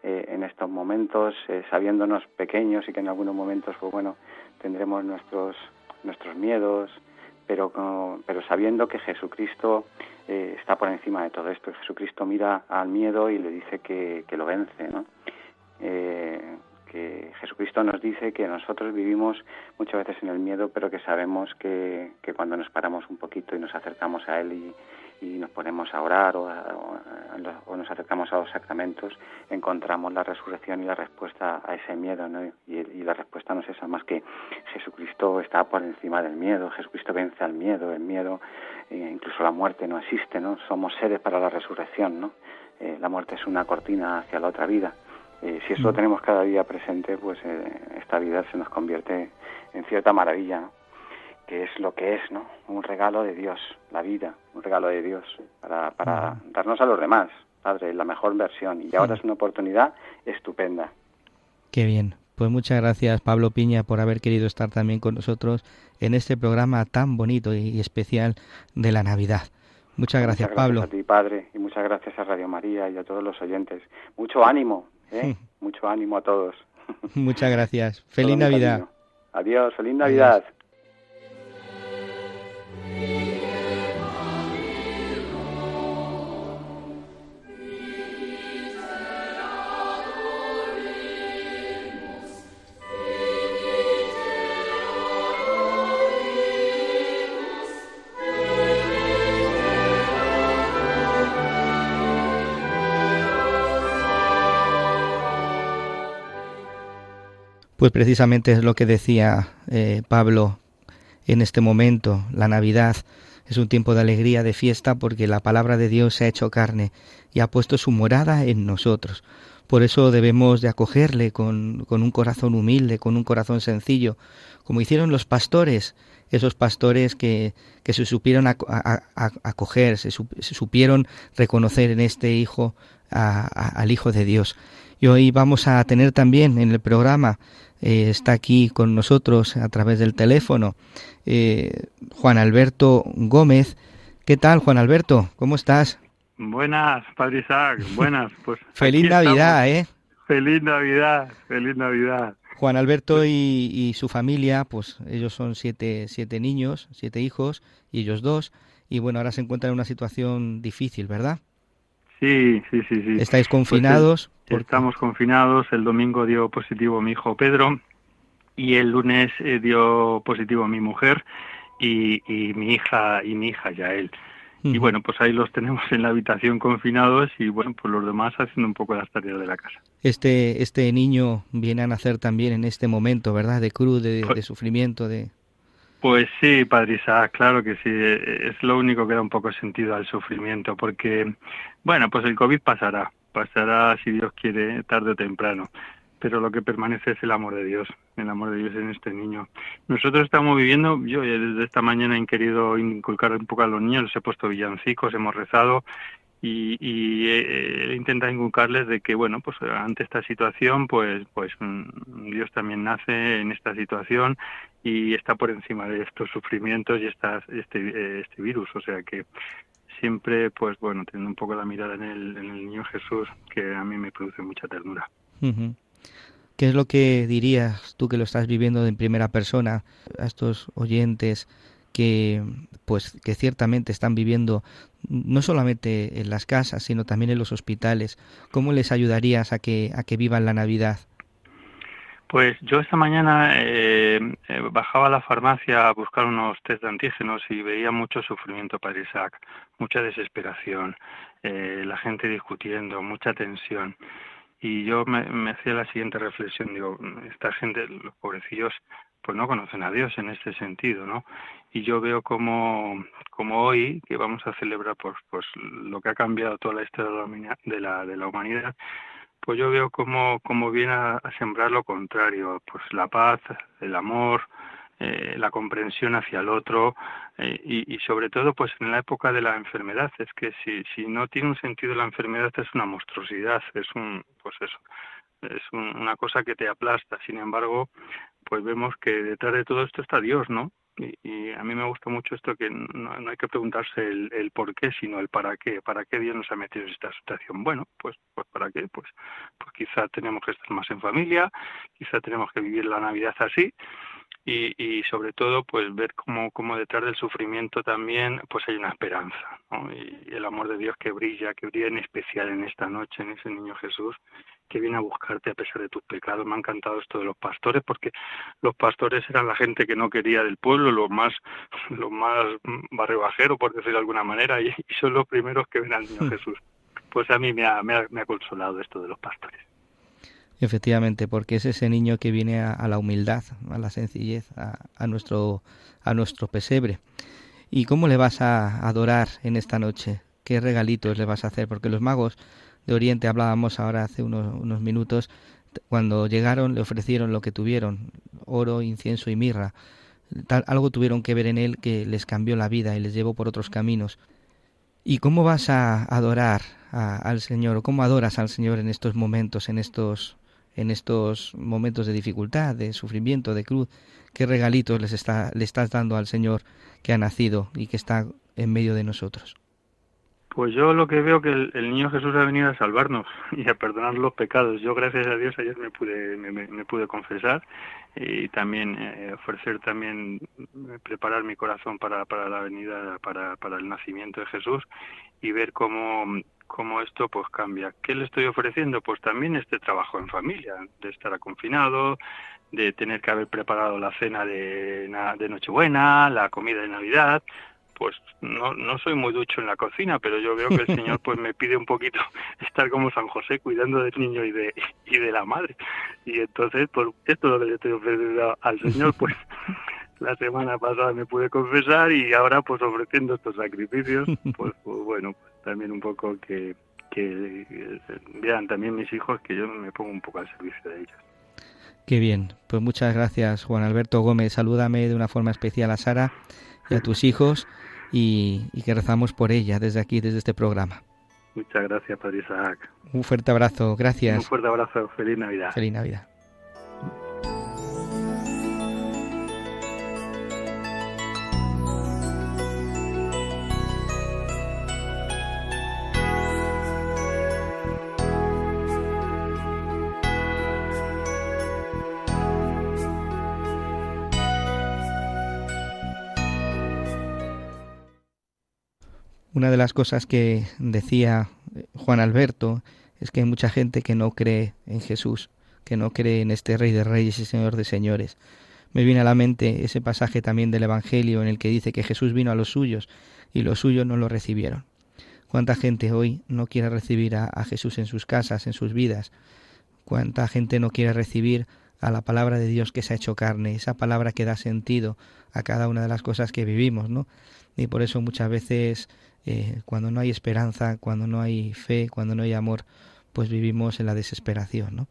eh, en estos momentos, eh, sabiéndonos pequeños y que en algunos momentos, pues bueno, tendremos nuestros nuestros miedos, pero pero sabiendo que Jesucristo eh, está por encima de todo esto. Jesucristo mira al miedo y le dice que, que lo vence, ¿no? Que Jesucristo nos dice que nosotros vivimos muchas veces en el miedo, pero que sabemos que, que cuando nos paramos un poquito y nos acercamos a Él y, y nos ponemos a orar o, nos acercamos a los sacramentos, encontramos la resurrección y la respuesta a ese miedo, ¿no? Y, la respuesta no es esa más que Jesucristo está por encima del miedo, Jesucristo vence al miedo, el miedo, eh, incluso la muerte no existe, ¿no? Somos seres para la resurrección, ¿no? Eh, la muerte es una cortina hacia la otra vida. Eh, si eso lo mm. tenemos cada día presente, pues esta vida se nos convierte en cierta maravilla, ¿no? que es lo que es, ¿no? Un regalo de Dios, la vida, un regalo de Dios para, para darnos a los demás, Padre, la mejor versión. Y ahora es una oportunidad estupenda. Qué bien. Pues muchas gracias, Pablo Piña, por haber querido estar también con nosotros en este programa tan bonito y especial de la Navidad. Muchas gracias, Pablo. Muchas gracias a ti, Padre, y muchas gracias a Radio María y a todos los oyentes. Mucho ánimo, ¿eh? Mucho ánimo a todos. <laughs> Muchas gracias. Feliz Navidad. Adiós, feliz Navidad. Pues precisamente es lo que decía eh, Pablo en este momento, la Navidad es un tiempo de alegría, de fiesta, porque la palabra de Dios se ha hecho carne y ha puesto su morada en nosotros. Por eso debemos de acogerle con, con un corazón humilde, con un corazón sencillo, como hicieron los pastores, esos pastores que, que se supieron acoger, se, supieron reconocer en este Hijo al Hijo de Dios. Y hoy vamos a tener también en el programa eh, está aquí con nosotros a través del teléfono. Eh, Juan Alberto Gómez. ¿Qué tal, Juan Alberto? ¿Cómo estás? Buenas, Padre Isaac. Buenas. Pues <laughs> feliz Navidad, ¿eh? Feliz Navidad, feliz Navidad. Juan Alberto y, y, su familia, pues ellos son siete, siete niños, siete hijos, y ellos dos. Y bueno, ahora se encuentran en una situación difícil, ¿verdad? Sí, sí, sí, sí. ¿Estáis pues, confinados? Estamos confinados. El domingo dio positivo mi hijo Pedro y el lunes eh, dio positivo mi mujer y, mi hija y mi hija Yael. Y bueno, pues ahí los <laughs> tenemos en la habitación confinados y bueno, pues los demás haciendo un poco las tareas de la casa. Este, este niño viene a nacer también en este momento, ¿verdad? De cruz, de, sufrimiento, de... Pues sí, Padre claro que sí. Es lo único que da un poco sentido al sufrimiento, porque, bueno, pues el COVID pasará, pasará si Dios quiere, tarde o temprano. Pero lo que permanece es el amor de Dios, el amor de Dios en este niño. Nosotros estamos viviendo, yo desde esta mañana he querido inculcar un poco a los niños, les he puesto villancicos, hemos rezado y, y he, intentado inculcarles de que bueno pues ante esta situación pues pues mm, Dios también nace en esta situación y está por encima de estos sufrimientos y estas, este, este virus. O sea que siempre, pues bueno, teniendo un poco la mirada en el, en el niño Jesús, que a mí me produce mucha ternura. ¿Qué es lo que dirías tú que lo estás viviendo en primera persona a estos oyentes que pues que ciertamente están viviendo no solamente en las casas, sino también en los hospitales? ¿Cómo les ayudarías a que a que vivan la Navidad? Pues yo esta mañana eh, eh, bajaba a la farmacia a buscar unos test de antígenos y veía mucho sufrimiento para Isaac, mucha desesperación, eh, la gente discutiendo, mucha tensión. Y yo me, hacía la siguiente reflexión, digo, esta gente, los pobrecillos, pues no conocen a Dios en este sentido, ¿no? Y yo veo como, como hoy, que vamos a celebrar pues, pues lo que ha cambiado toda la historia de la, de la humanidad, pues yo veo como, como viene a, sembrar lo contrario, pues la paz, el amor, eh, la comprensión hacia el otro eh, y, y, sobre todo pues en la época de la enfermedad es que si, si no tiene un sentido la enfermedad es una monstruosidad es un pues eso es una cosa que te aplasta sin embargo pues vemos que detrás de todo esto está Dios no y, a mí me gusta mucho esto que no, hay que preguntarse el, por qué, sino el para qué. ¿Para qué Dios nos ha metido en esta situación? Bueno, pues, pues para qué, pues, pues quizá tenemos que estar más en familia, quizá tenemos que vivir la Navidad así y, y sobre todo pues ver cómo, cómo detrás del sufrimiento también pues hay una esperanza y, el amor de Dios que brilla, que brilla en especial en esta noche, en ese niño Jesús que viene a buscarte a pesar de tus pecados. Me ha encantado esto de los pastores, porque los pastores eran la gente que no quería del pueblo, los más, <laughs> los más barrebajeros, por decirlo de alguna manera, y, son los primeros que ven al niño hmm. Jesús. Pues a mí me ha, me ha, consolado esto de los pastores. Efectivamente, porque es ese niño que viene a, la humildad, a la sencillez, a, a, nuestro, a nuestro pesebre. ¿Y cómo le vas a adorar en esta noche? ¿Qué regalitos le vas a hacer? Porque los magos de Oriente, hablábamos ahora hace unos, minutos, cuando llegaron le ofrecieron lo que tuvieron, oro, incienso y mirra. Tal, algo tuvieron que ver en él que les cambió la vida y les llevó por otros caminos. ¿Y cómo vas a adorar al Señor o cómo adoras al Señor en estos momentos, en estos, en estos momentos de dificultad, de sufrimiento, de cruz? ¿Qué regalitos les está, le estás dando al Señor que ha nacido y que está en medio de nosotros? Pues yo lo que veo que el, niño Jesús ha venido a salvarnos <laughs> y a perdonar los pecados. Yo gracias a Dios ayer me pude me, pude confesar y también eh, ofrecer también eh, preparar mi corazón para, para la venida para, para el nacimiento de Jesús y ver cómo cómo esto pues cambia. ¿Qué le estoy ofreciendo? Pues también este trabajo en familia, de estar confinado, de tener que haber preparado la cena de, de Nochebuena, la comida de Navidad, pues no, no soy muy ducho en la cocina, pero yo veo que el Señor pues me pide un poquito <laughs> estar como San José cuidando del niño y de, y de la madre. Y entonces, pues esto es lo que le estoy ofreciendo al Señor, pues <laughs> la semana pasada me pude confesar y ahora pues ofreciendo estos sacrificios, pues, pues bueno, pues, también un poco que, que vean también mis hijos que yo me pongo un poco al servicio de ellos. Qué bien, pues muchas gracias Juan Alberto Gómez, salúdame de una forma especial a Sara y a tus hijos y, que rezamos por ella desde aquí, desde este programa. Muchas gracias, Padre Isaac. Un fuerte abrazo, gracias. Un fuerte abrazo, feliz Navidad. Feliz Navidad. Una de las cosas que decía Juan Alberto es que hay mucha gente que no cree en Jesús, que no cree en este Rey de Reyes y Señor de Señores. Me viene a la mente ese pasaje también del Evangelio en el que dice que Jesús vino a los suyos y los suyos no lo recibieron. ¿Cuánta gente hoy no quiere recibir a, a Jesús en sus casas, en sus vidas? ¿Cuánta gente no quiere recibir a la palabra de Dios que se ha hecho carne, esa palabra que da sentido a cada una de las cosas que vivimos, ¿no? Y por eso muchas veces eh, cuando no hay esperanza, cuando no hay fe, cuando no hay amor, pues vivimos en la desesperación. ¿no?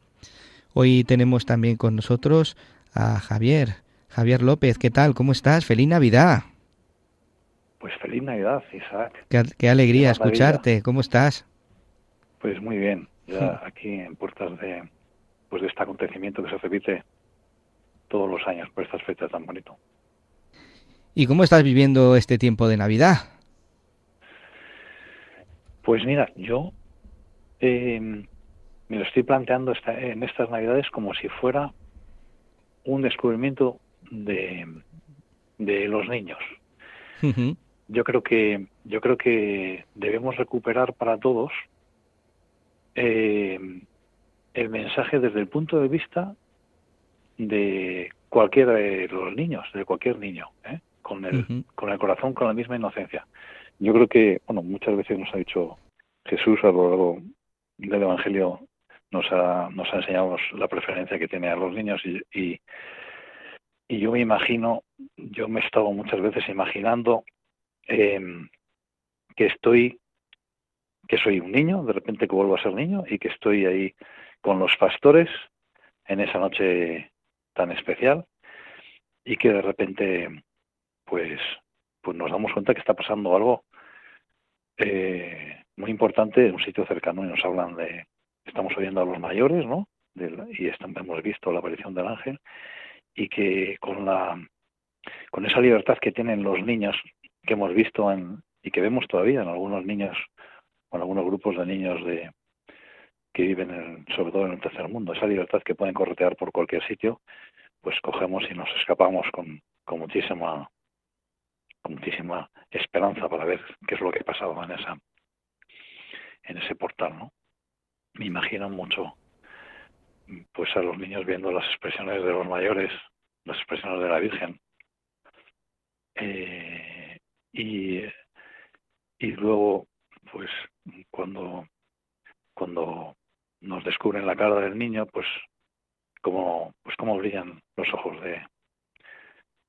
Hoy tenemos también con nosotros a Javier. Javier López, ¿qué tal? ¿Cómo estás? ¡Feliz Navidad! Pues feliz Navidad, Isaac. Qué, alegría escucharte. ¿Cómo estás? Pues muy bien, ya aquí en puertas de, pues de este acontecimiento que se repite todos los años por estas fechas tan bonito. ¿Y cómo estás viviendo este tiempo de Navidad? Pues mira, yo eh, me lo estoy planteando en estas Navidades como si fuera un descubrimiento de, de los niños. Yo creo que yo creo que debemos recuperar para todos eh, el mensaje desde el punto de vista de cualquiera de los niños, de cualquier niño, ¿eh? con el con el corazón, con la misma inocencia. Yo creo que, bueno, muchas veces nos ha dicho Jesús a lo largo del Evangelio nos ha, nos ha enseñado la preferencia que tiene a los niños y, y, yo me imagino, yo me he estado muchas veces imaginando em, que estoy, que soy un niño, de repente que vuelvo a ser niño y que estoy ahí con los pastores en esa noche tan especial y que de repente pues pues nos damos cuenta que está pasando algo eh, muy importante en un sitio cercano y nos hablan de, estamos oyendo a los mayores, ¿no? y hemos visto la aparición del ángel y que con la con esa libertad que tienen los niños que hemos visto en, y que vemos todavía en algunos niños o en algunos grupos de niños de que viven sobre todo en el tercer mundo, esa libertad que pueden corretear por cualquier sitio, pues cogemos y nos escapamos con, con muchísima con muchísima esperanza para ver qué es lo que pasaba en esa en ese portal, ¿no? Me imagino mucho pues a los niños viendo las expresiones de los mayores, las expresiones de la Virgen. Eh, y, y luego, pues cuando, cuando nos descubren la cara del niño, pues como, pues cómo brillan los ojos de,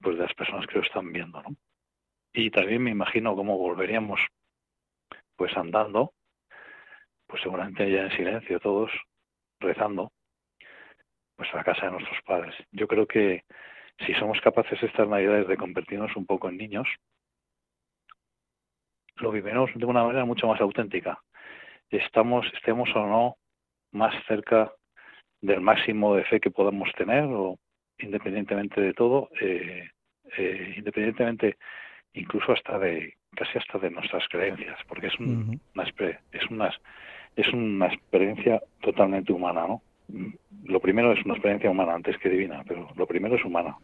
pues de las personas que lo están viendo, ¿no? Y también me imagino cómo volveríamos, pues andando, pues seguramente ya en silencio todos, rezando, pues a la casa de nuestros padres. Yo creo que si somos capaces estas navidades de convertirnos un poco en niños, lo vivimos de una manera mucho más auténtica. Estamos, estemos o no más cerca del máximo de fe que podamos tener o independientemente de todo, eh, eh, independientemente incluso hasta de casi hasta de nuestras creencias, porque es, una, es, una, es una experiencia totalmente humana, ¿no? Lo primero es una experiencia humana antes que divina, pero lo primero es humana.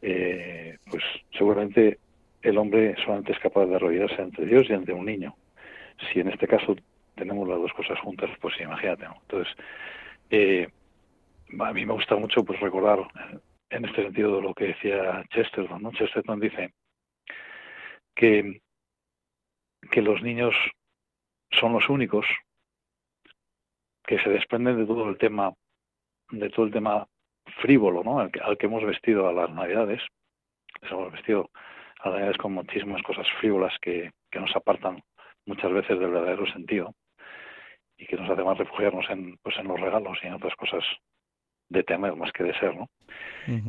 Eh, pues seguramente el hombre solamente es capaz de arrodillarse ante Dios y ante un niño. Si en este caso tenemos las dos cosas juntas, pues imagínate. Entonces, eh, a mí me gusta mucho pues recordar en este sentido lo que decía Chesterton. ¿no? Chesterton dice que, que los niños son los únicos que se desprenden de todo el tema de todo el tema frívolo, ¿no? Al que, al que hemos vestido a las navidades, les hemos vestido a las navidades con muchísimas cosas frívolas que, que nos apartan muchas veces del verdadero sentido y que nos hace más refugiarnos en, pues en los regalos y en otras cosas de temer más que de ser, ¿no?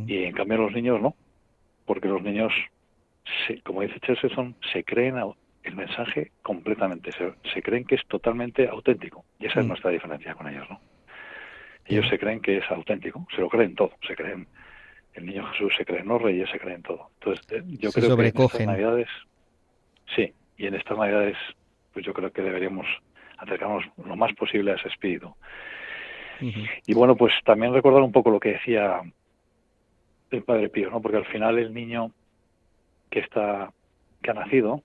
Y en cambio los niños no, porque los niños, como dice Chesterton, se creen el mensaje completamente, se, creen que es totalmente auténtico y esa es mm. nuestra diferencia con ellos, ¿no? Ellos se creen que es auténtico, se lo creen todo, se creen el niño Jesús, se creen los reyes, se creen todo. Entonces, eh, yo creo que en estas navidades, sí, y en estas navidades, pues yo creo que deberíamos acercarnos lo más posible a ese espíritu. Y bueno, pues también recordar un poco lo que decía el Padre Pío, ¿no? Porque al final el niño que está, que ha nacido,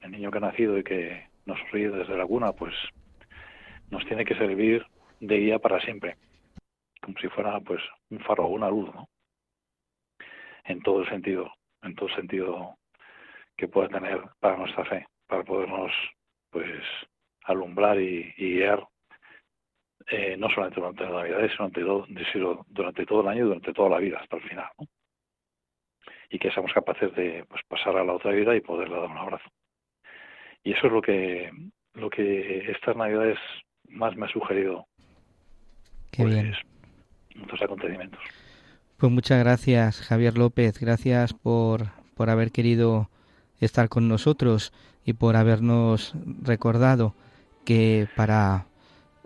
el niño que ha nacido y que nos ríe desde la cuna, pues nos tiene que servir de guía para siempre, como si fuera pues un faro, una luz, ¿no? En todo el sentido, en todo el sentido que pueda tener para nuestra fe, para podernos pues alumbrar y, guiar eh, no solamente durante las navidades, sino durante todo, el año y durante toda la vida hasta el final. Y que seamos capaces de pues, pasar a la otra vida y poderle dar un abrazo. Y eso es lo que, lo que estas navidades más me ha sugerido. Qué pues, bien. Muchos acontecimientos. Pues muchas gracias, Javier López. Gracias por, por haber querido estar con nosotros y por habernos recordado que para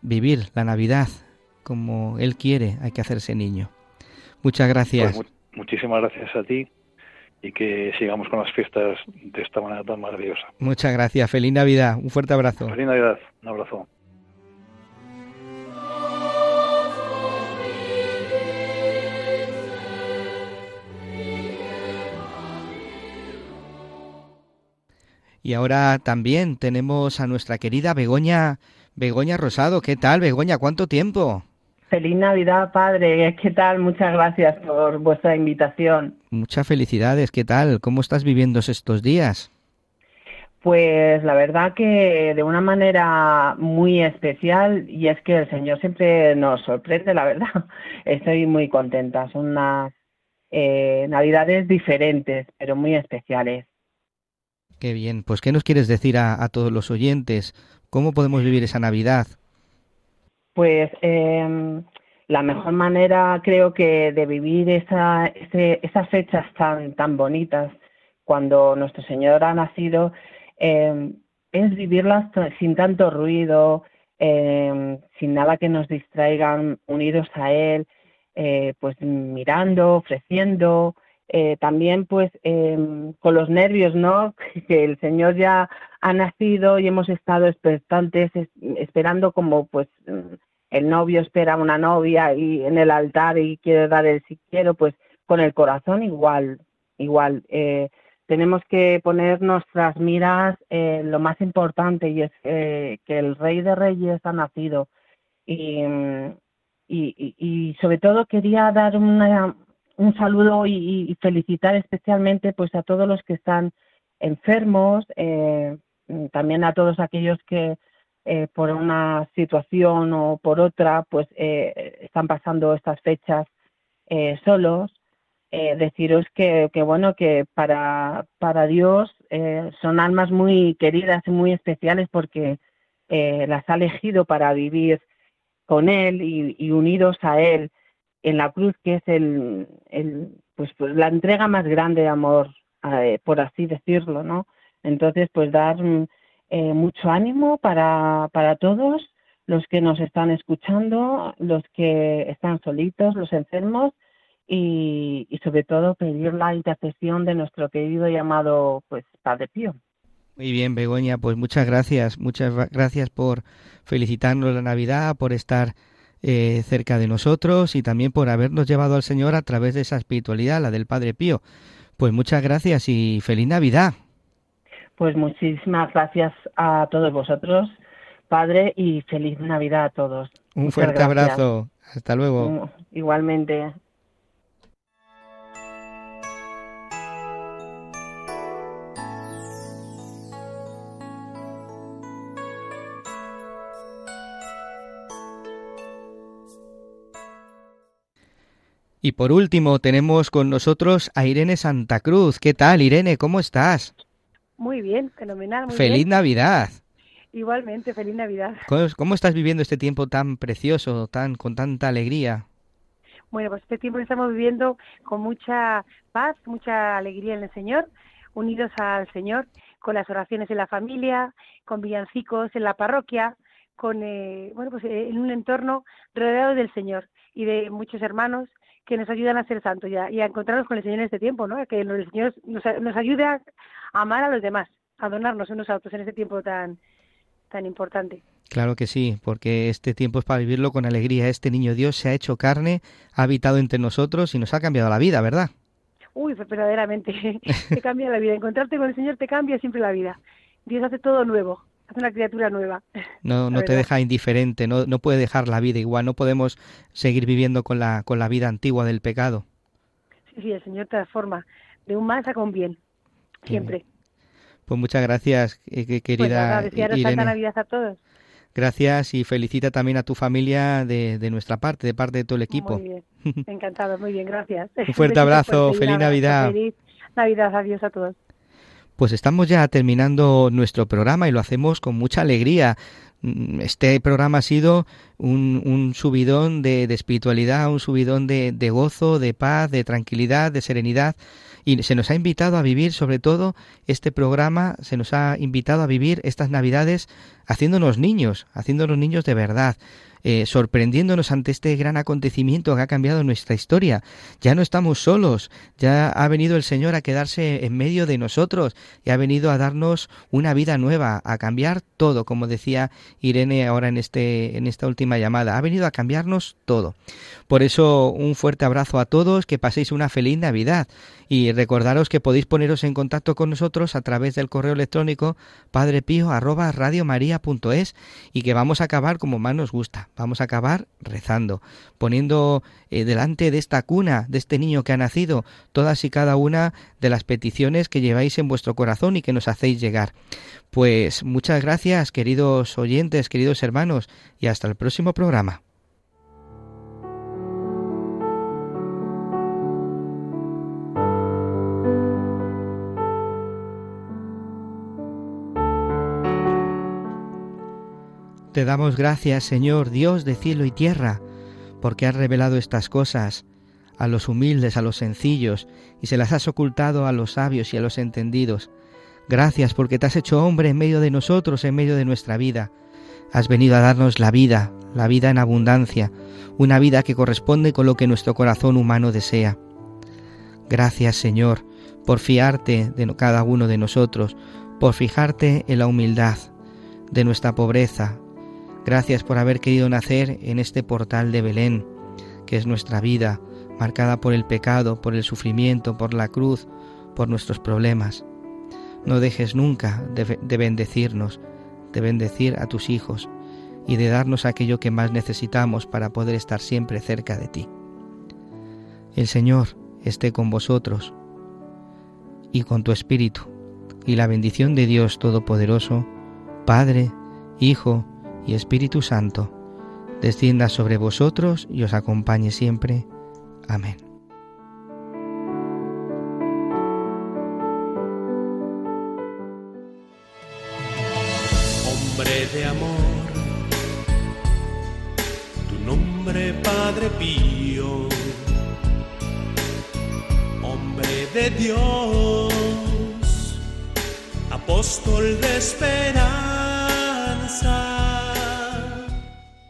vivir la Navidad como Él quiere hay que hacerse niño. Muchas gracias. Pues muchísimas gracias a ti y que sigamos con las fiestas de esta manera tan maravillosa. Muchas gracias. Feliz Navidad. Un fuerte abrazo. Feliz Navidad. Un abrazo. Y ahora también tenemos a nuestra querida Begoña, Begoña Rosado. ¿Qué tal, Begoña? ¿Cuánto tiempo? Feliz Navidad, padre. ¿Qué tal? Muchas gracias por vuestra invitación. Muchas felicidades. ¿Qué tal? ¿Cómo estás viviendo estos días? Pues la verdad que de una manera muy especial y es que el Señor siempre nos sorprende, la verdad. <laughs> Estoy muy contenta. Son unas eh, navidades diferentes, pero muy especiales. Qué bien. Pues, ¿qué nos quieres decir a, todos los oyentes? ¿Cómo podemos vivir esa Navidad? Pues em, la mejor manera, creo que, de vivir esa, esas fechas tan, tan bonitas, cuando nuestro Señor ha nacido, em, es vivirlas sin tanto ruido, em, sin nada que nos distraigan, unidos a Él, eh, pues mirando, ofreciendo, eh, también pues em, con los nervios, ¿no? <laughs> Que el Señor ya ha nacido y hemos estado expectantes, esperando como pues el novio espera a una novia y en el altar y quiere dar el si quiero, pues con el corazón igual, igual. Eh, tenemos que poner nuestras miras en lo más importante y es que el Rey de Reyes ha nacido y, y, sobre todo quería dar un saludo y, felicitar especialmente pues a todos los que están enfermos, eh, también a todos aquellos que eh, por una situación o por otra pues eh, están pasando estas fechas solos. deciros que, que, bueno que para, para Dios son almas muy queridas y muy especiales porque las ha elegido para vivir con Él y, unidos a Él en la cruz, que es el, pues, pues, la entrega más grande de amor, eh, por así decirlo, ¿no? Entonces, pues dar mm, eh, mucho ánimo para, para todos los que nos están escuchando, los que están solitos, los enfermos y, y sobre todo pedir la intercesión de nuestro querido llamado pues Padre Pío. Muy bien, Begoña, pues muchas gracias, muchas gracias por felicitarnos la Navidad, por estar eh, cerca de nosotros y también por habernos llevado al Señor a través de esa espiritualidad, la del Padre Pío. Pues muchas gracias y feliz Navidad. Pues muchísimas gracias a todos vosotros, Padre, y feliz Navidad a todos. Un fuerte abrazo. Hasta luego. Igualmente. Y por último tenemos con nosotros a Irene Santa Cruz. ¿Qué tal, Irene? ¿Cómo estás? Muy bien, fenomenal. feliz Navidad. Igualmente, feliz Navidad. ¿Cómo, estás viviendo este tiempo tan precioso, tan con tanta alegría? Bueno, pues este tiempo estamos viviendo con mucha paz, mucha alegría en el Señor, unidos al Señor, con las oraciones en la familia, con villancicos en la parroquia, con eh, bueno pues eh, en un entorno rodeado del Señor y de muchos hermanos que nos ayudan a ser santos y a, y a encontrarnos con el Señor en este tiempo, ¿no? Que el Señor nos, nos ayude a, amar a los demás, a donarnos unos a otros en este tiempo tan, tan importante. Claro que sí, porque este tiempo es para vivirlo con alegría. Este niño Dios se ha hecho carne, ha habitado entre nosotros y nos ha cambiado la vida, ¿verdad? Uy, pues verdaderamente, <laughs> te cambia la vida. Encontrarte con el Señor te cambia siempre la vida. Dios hace todo nuevo es una criatura nueva. No, <laughs> no te deja indiferente, no, no puede dejar la vida igual, no podemos seguir viviendo con la, con la vida antigua del pecado. Sí, sí, el Señor transforma de un mal a un bien, siempre. Pues muchas gracias, eh, querida pues Irene. Navidad a todos. Gracias y felicita también a tu familia de, de, nuestra parte, de parte de todo el equipo. Muy bien, <laughs> encantado, muy bien, gracias. Un fuerte <laughs> abrazo, feliz Navidad. Feliz Navidad, adiós a todos. Pues estamos ya terminando nuestro programa y lo hacemos con mucha alegría. Mm, este programa ha sido un, subidón de, espiritualidad, un subidón de, de gozo, de paz, de tranquilidad, de serenidad. Y se nos ha invitado a vivir, sobre todo, este programa, se nos ha invitado a vivir estas Navidades haciéndonos niños, haciéndonos niños de verdad, eh, sorprendiéndonos ante este gran acontecimiento que ha cambiado nuestra historia. Ya no estamos solos, ya ha venido el Señor a quedarse en medio de nosotros y ha venido a darnos una vida nueva, a cambiar todo, como decía Irene ahora en, este, en esta última llamada. Ha venido a cambiarnos todo. Por eso, un fuerte abrazo a todos, que paséis una feliz Navidad y recordaros que podéis poneros en contacto con nosotros a través del correo electrónico padrepío@radiomaria.es y que vamos a acabar como más nos gusta. Vamos a acabar rezando, poniendo eh, delante de esta cuna, de este niño que ha nacido, todas y cada una de las peticiones que lleváis en vuestro corazón y que nos hacéis llegar. Pues muchas gracias, queridos oyentes, queridos hermanos, y hasta el próximo programa. Te damos gracias, Señor, Dios de cielo y tierra, porque has revelado estas cosas a los humildes, a los sencillos, y se las has ocultado a los sabios y a los entendidos. Gracias porque te has hecho hombre en medio de nosotros, en medio de nuestra vida. Has venido a darnos la vida, la vida en abundancia, una vida que corresponde con lo que nuestro corazón humano desea. Gracias, Señor, por fiarte de cada uno de nosotros, por fijarte en la humildad de nuestra pobreza, Gracias por haber querido nacer en este portal de Belén, que es nuestra vida, marcada por el pecado, por el sufrimiento, por la cruz, por nuestros problemas. No dejes nunca de, bendecirnos, de bendecir a tus hijos, y de darnos aquello que más necesitamos para poder estar siempre cerca de ti. El Señor esté con vosotros y con tu Espíritu, y la bendición de Dios Todopoderoso, Padre, Hijo y Espíritu Santo, descienda sobre vosotros y os acompañe siempre. Amén. Hombre de amor, tu nombre Padre Pío, hombre de Dios, apóstol de esperanza.